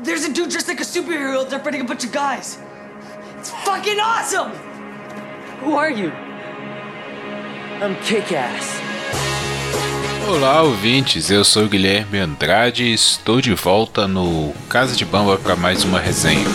there's a dude dressed like a superhero out there fighting a bunch of guys. It's fucking awesome! Who are you? I'm kick-ass. Olá, ouvintes. Eu sou o Guilherme Andrade e estou de volta no Casa de Bamba para mais uma resenha.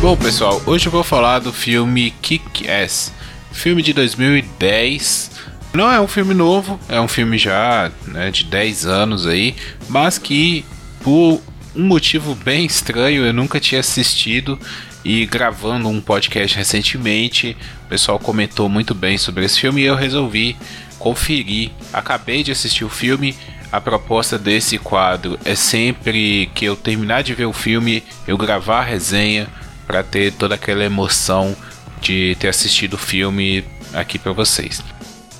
Bom, pessoal, hoje eu vou falar do filme Kick-Ass, filme de 2010. Não é um filme novo, é um filme já né, de 10 anos aí, mas que por um motivo bem estranho eu nunca tinha assistido e gravando um podcast recentemente, o pessoal comentou muito bem sobre esse filme e eu resolvi conferir. Acabei de assistir o filme. A proposta desse quadro é sempre que eu terminar de ver o filme, eu gravar a resenha para ter toda aquela emoção de ter assistido o filme aqui para vocês.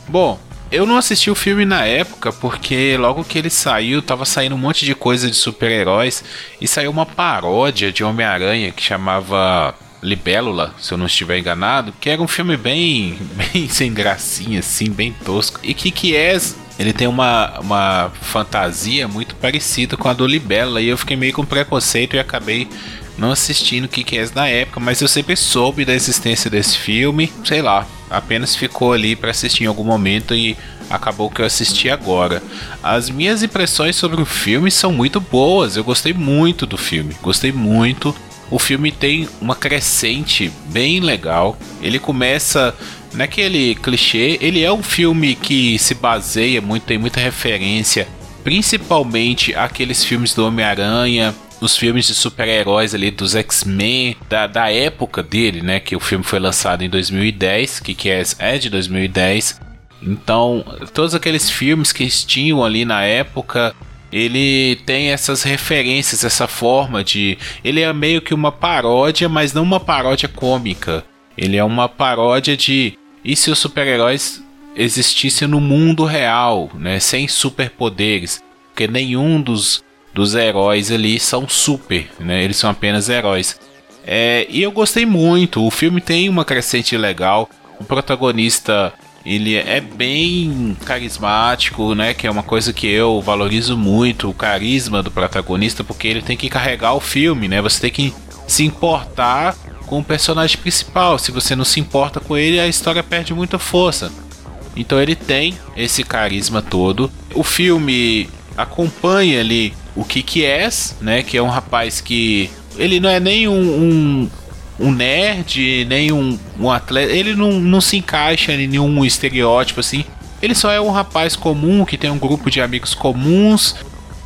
Bom, eu não assisti o filme na época porque logo que ele saiu, tava saindo um monte de coisa de super-heróis e saiu uma paródia de Homem-Aranha que chamava Libélula, se eu não estiver enganado, que era um filme bem, bem sem gracinha, assim, bem tosco. E que que é ele tem uma, uma fantasia muito parecida com a do Libélula e eu fiquei meio com preconceito e acabei não assistindo o que, que é na época, mas eu sempre soube da existência desse filme, sei lá, apenas ficou ali para assistir em algum momento e acabou que eu assisti agora. As minhas impressões sobre o filme são muito boas, eu gostei muito do filme, gostei muito. O filme tem uma crescente bem legal. Ele começa naquele clichê, ele é um filme que se baseia muito, tem muita referência, principalmente aqueles filmes do Homem-Aranha, os filmes de super-heróis ali dos X-Men, da, da época dele, né? Que o filme foi lançado em 2010, que, que é, é de 2010. Então, todos aqueles filmes que tinham ali na época, ele tem essas referências, essa forma de. Ele é meio que uma paródia, mas não uma paródia cômica. Ele é uma paródia de. E se os super-heróis existissem no mundo real, né? Sem superpoderes? Porque nenhum dos dos heróis ali são super, né? Eles são apenas heróis. É, e eu gostei muito. O filme tem uma crescente legal. O protagonista ele é bem carismático, né? Que é uma coisa que eu valorizo muito, o carisma do protagonista, porque ele tem que carregar o filme, né? Você tem que se importar com o personagem principal. Se você não se importa com ele, a história perde muita força. Então ele tem esse carisma todo. O filme acompanha ali o Kiki S, né? Que é um rapaz que. Ele não é nem um, um, um nerd, nem um, um atleta. Ele não, não se encaixa em nenhum estereótipo assim. Ele só é um rapaz comum que tem um grupo de amigos comuns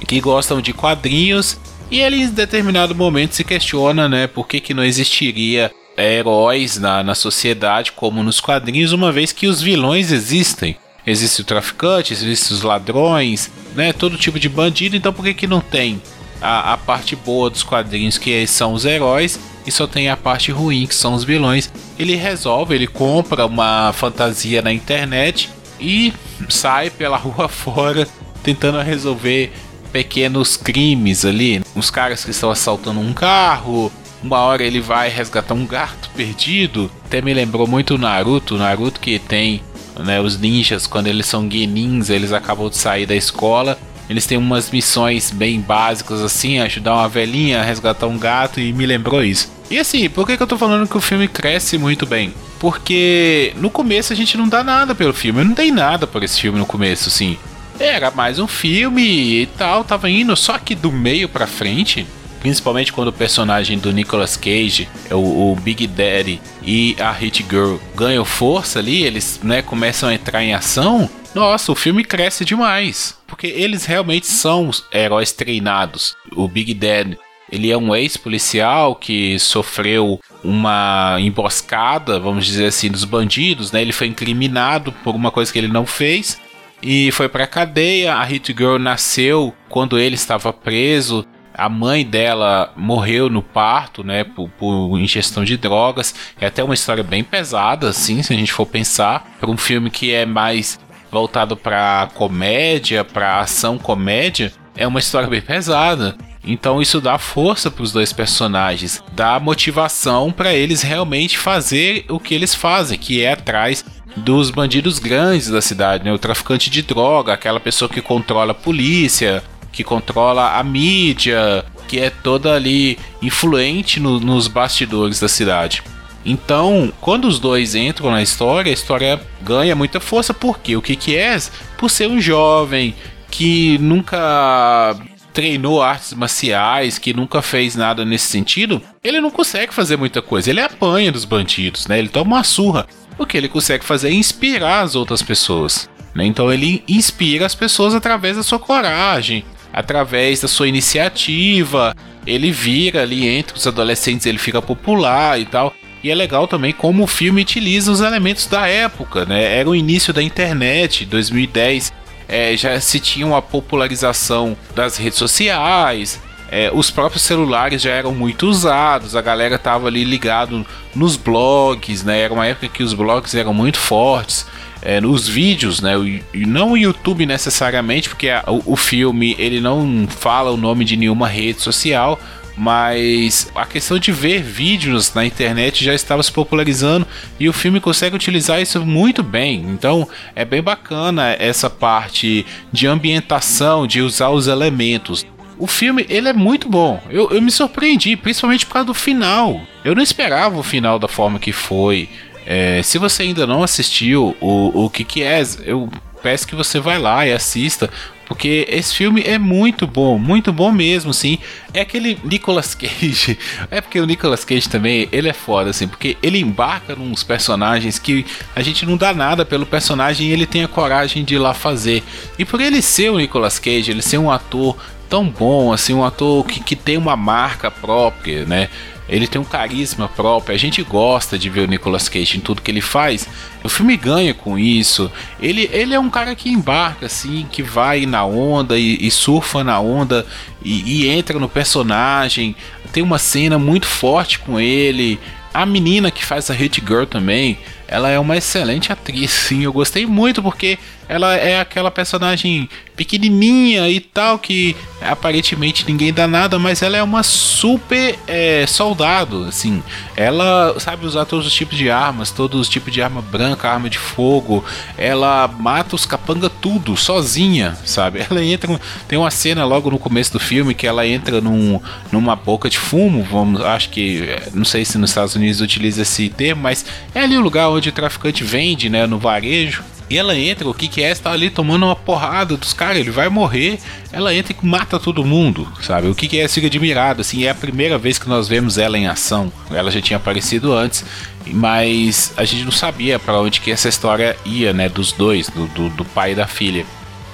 que gostam de quadrinhos. E ele em determinado momento se questiona, né? Por que, que não existiria heróis na, na sociedade como nos quadrinhos, uma vez que os vilões existem. Existe o traficante, existe os ladrões, né? Todo tipo de bandido, então por que, que não tem a, a parte boa dos quadrinhos, que são os heróis, e só tem a parte ruim, que são os vilões? Ele resolve, ele compra uma fantasia na internet e sai pela rua fora tentando resolver pequenos crimes ali. Os caras que estão assaltando um carro, uma hora ele vai resgatar um gato perdido. Até me lembrou muito Naruto, Naruto que tem né? Os ninjas, quando eles são genins, eles acabam de sair da escola. Eles têm umas missões bem básicas assim, ajudar uma velhinha, resgatar um gato e me lembrou isso. E assim, por que, que eu tô falando que o filme cresce muito bem? Porque no começo a gente não dá nada pelo filme, eu não dei nada por esse filme no começo, assim. Era mais um filme e tal, tava indo, só que do meio pra frente principalmente quando o personagem do Nicolas Cage, o, o Big Daddy e a Hit Girl ganham força ali, eles né, começam a entrar em ação. Nossa, o filme cresce demais, porque eles realmente são heróis treinados. O Big Daddy ele é um ex-policial que sofreu uma emboscada, vamos dizer assim, dos bandidos, né? Ele foi incriminado por uma coisa que ele não fez e foi para cadeia. A Hit Girl nasceu quando ele estava preso a mãe dela morreu no parto, né, por, por, ingestão de drogas. É até uma história bem pesada, assim, se a gente for pensar, para um filme que é mais voltado para comédia, para ação comédia, é uma história bem pesada. Então isso dá força para os dois personagens, dá motivação para eles realmente fazer o que eles fazem, que é atrás dos bandidos grandes da cidade, né? O traficante de droga, aquela pessoa que controla a polícia, que controla a mídia, que é toda ali influente no, nos bastidores da cidade. Então, quando os dois entram na história, a história ganha muita força, porque o que que é? Por ser um jovem que nunca treinou artes marciais, que nunca fez nada nesse sentido, ele não consegue fazer muita coisa. Ele apanha dos bandidos, né? Ele toma uma surra. O que ele consegue fazer é inspirar as outras pessoas. Né? Então ele inspira as pessoas através da sua coragem, através da sua iniciativa. Ele vira ali entre os adolescentes, ele fica popular e tal. E é legal também como o filme utiliza os elementos da época, né? Era o início da internet, 2010. É, já se tinha uma popularização das redes sociais, é, os próprios celulares já eram muito usados, a galera tava ali ligado nos blogs, né? Era uma época que os blogs eram muito fortes. É, nos vídeos, né? E não o YouTube necessariamente, porque a, o, o filme ele não fala o nome de nenhuma rede social, mas a questão de ver vídeos na internet já estava se popularizando e o filme consegue utilizar isso muito bem. Então é bem bacana essa parte de ambientação, de usar os elementos. O filme ele é muito bom. Eu, eu me surpreendi, principalmente por causa do final. Eu não esperava o final da forma que foi. É, se você ainda não assistiu o, o que que é, eu peço que você vá lá e assista, porque esse filme é muito bom, muito bom mesmo, sim. É aquele Nicolas Cage. É porque o Nicolas Cage também, ele é foda, assim, porque ele embarca nos personagens que a gente não dá nada pelo personagem e ele tem a coragem de ir lá fazer. E por ele ser o Nicolas Cage, ele ser um ator tão bom, assim, um ator que, que tem uma marca própria, né? Ele tem um carisma próprio. A gente gosta de ver o Nicolas Cage em tudo que ele faz. O filme ganha com isso. Ele, ele é um cara que embarca, assim, que vai na onda e, e surfa na onda e, e entra no personagem. Tem uma cena muito forte com ele. A menina que faz a Hit Girl também, ela é uma excelente atriz, sim. Eu gostei muito porque ela é aquela personagem pequenininha e tal que aparentemente ninguém dá nada, mas ela é uma super é, soldado, assim. Ela sabe usar todos os tipos de armas, todos os tipos de arma branca, arma de fogo. Ela mata os capanga tudo sozinha, sabe? Ela entra, tem uma cena logo no começo do filme que ela entra num, numa boca de fumo, vamos, acho que não sei se nos Estados Unidos utiliza esse termo, mas é ali o lugar onde o traficante vende, né, no varejo. E ela entra, o que que é? Está ali tomando uma porrada dos caras, ele vai morrer. Ela entra e mata todo mundo, sabe? O que que é? Fica admirado, assim, é a primeira vez que nós vemos ela em ação. Ela já tinha aparecido antes, mas a gente não sabia para onde que essa história ia, né? Dos dois, do, do, do pai e da filha.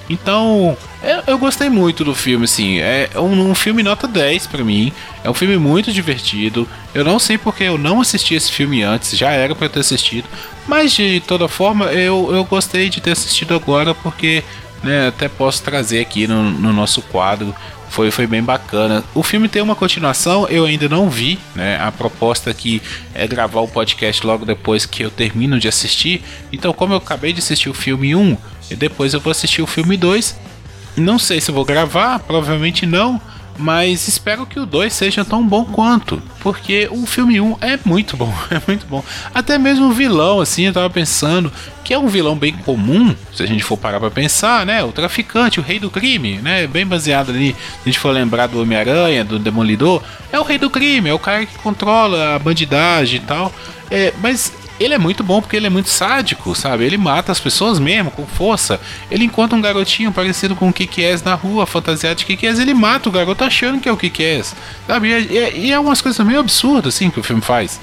Então, eu, eu, gostei muito do filme, assim. É um, um filme nota 10 para mim. É um filme muito divertido. Eu não sei porque eu não assisti esse filme antes, já era para ter assistido. Mas de toda forma, eu, eu gostei de ter assistido agora porque né, até posso trazer aqui no, no nosso quadro foi, foi bem bacana. O filme tem uma continuação, eu ainda não vi, né? A proposta aqui é gravar o podcast logo depois que eu termino de assistir. Então, como eu acabei de assistir o filme 1, e depois eu vou assistir o filme 2. Não sei se vou gravar, provavelmente não mas espero que o 2 seja tão bom quanto, porque o filme 1 é muito bom, é muito bom. Até mesmo o vilão, assim, eu tava pensando que é um vilão bem comum, se a gente for parar pra pensar, né? O traficante, o rei do crime, né? Bem baseado ali, se a gente for lembrar do Homem-Aranha, do Demolidor, é o rei do crime, é o cara que controla a bandidagem e tal. É, mas ele é muito bom porque ele é muito sádico, sabe? Ele mata as pessoas mesmo, com força. Ele encontra um garotinho parecido com o Kikés na rua, fantasiado de Kikés, ele mata o garoto achando que é o Kikés, sabe? E é, e é umas coisas meio absurdas, assim, que o filme faz.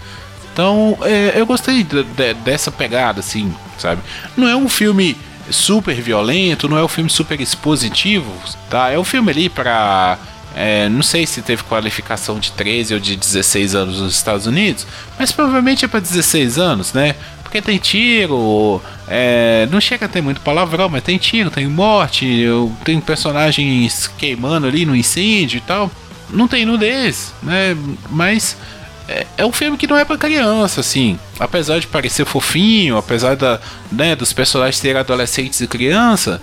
Então, é, eu gostei de, de, dessa pegada, assim, sabe? Não é um filme super violento, não é um filme super expositivo, tá? É um filme ali pra é, não sei se teve qualificação de 13 ou de 16 anos nos Estados Unidos, mas provavelmente é para 16 anos, né? Porque tem tiro, é, não chega a ter muito palavrão, mas tem tiro, tem morte, tem personagens queimando ali no incêndio e tal. Não tem nudez, né? Mas é, é um filme que não é para criança, assim. Apesar de parecer fofinho, apesar da, né, dos personagens serem adolescentes e criança,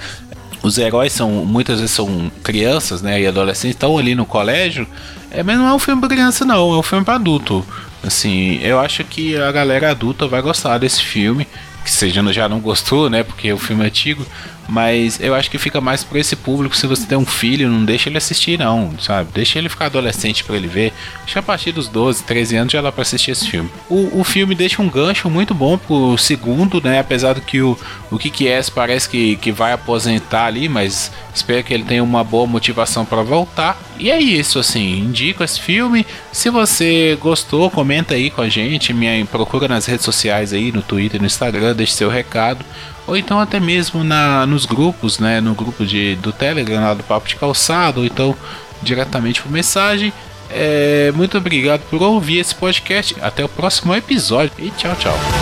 os heróis são muitas vezes são crianças, né, e adolescentes estão ali no colégio, é, mas não é um filme para criança não, é um filme para adulto. Assim, eu acho que a galera adulta vai gostar desse filme, que seja já não gostou, né, porque o filme é antigo, mas eu acho que fica mais para esse público. Se você tem um filho, não deixa ele assistir, não, sabe? Deixa ele ficar adolescente para ele ver. Acho que a partir dos 12, 13 anos já dá para assistir esse filme. O, o filme deixa um gancho muito bom pro segundo, né? Apesar do que o, o Kiki S parece que, que vai aposentar ali, mas espero que ele tenha uma boa motivação para voltar. E é isso, assim, indico esse filme. Se você gostou, comenta aí com a gente, me procura nas redes sociais aí, no Twitter, no Instagram, deixe seu recado ou então até mesmo na, nos grupos, né, no grupo de, do Telegram lá do Papo de Calçado, ou então diretamente por mensagem. É, muito obrigado por ouvir esse podcast. Até o próximo episódio e tchau, tchau.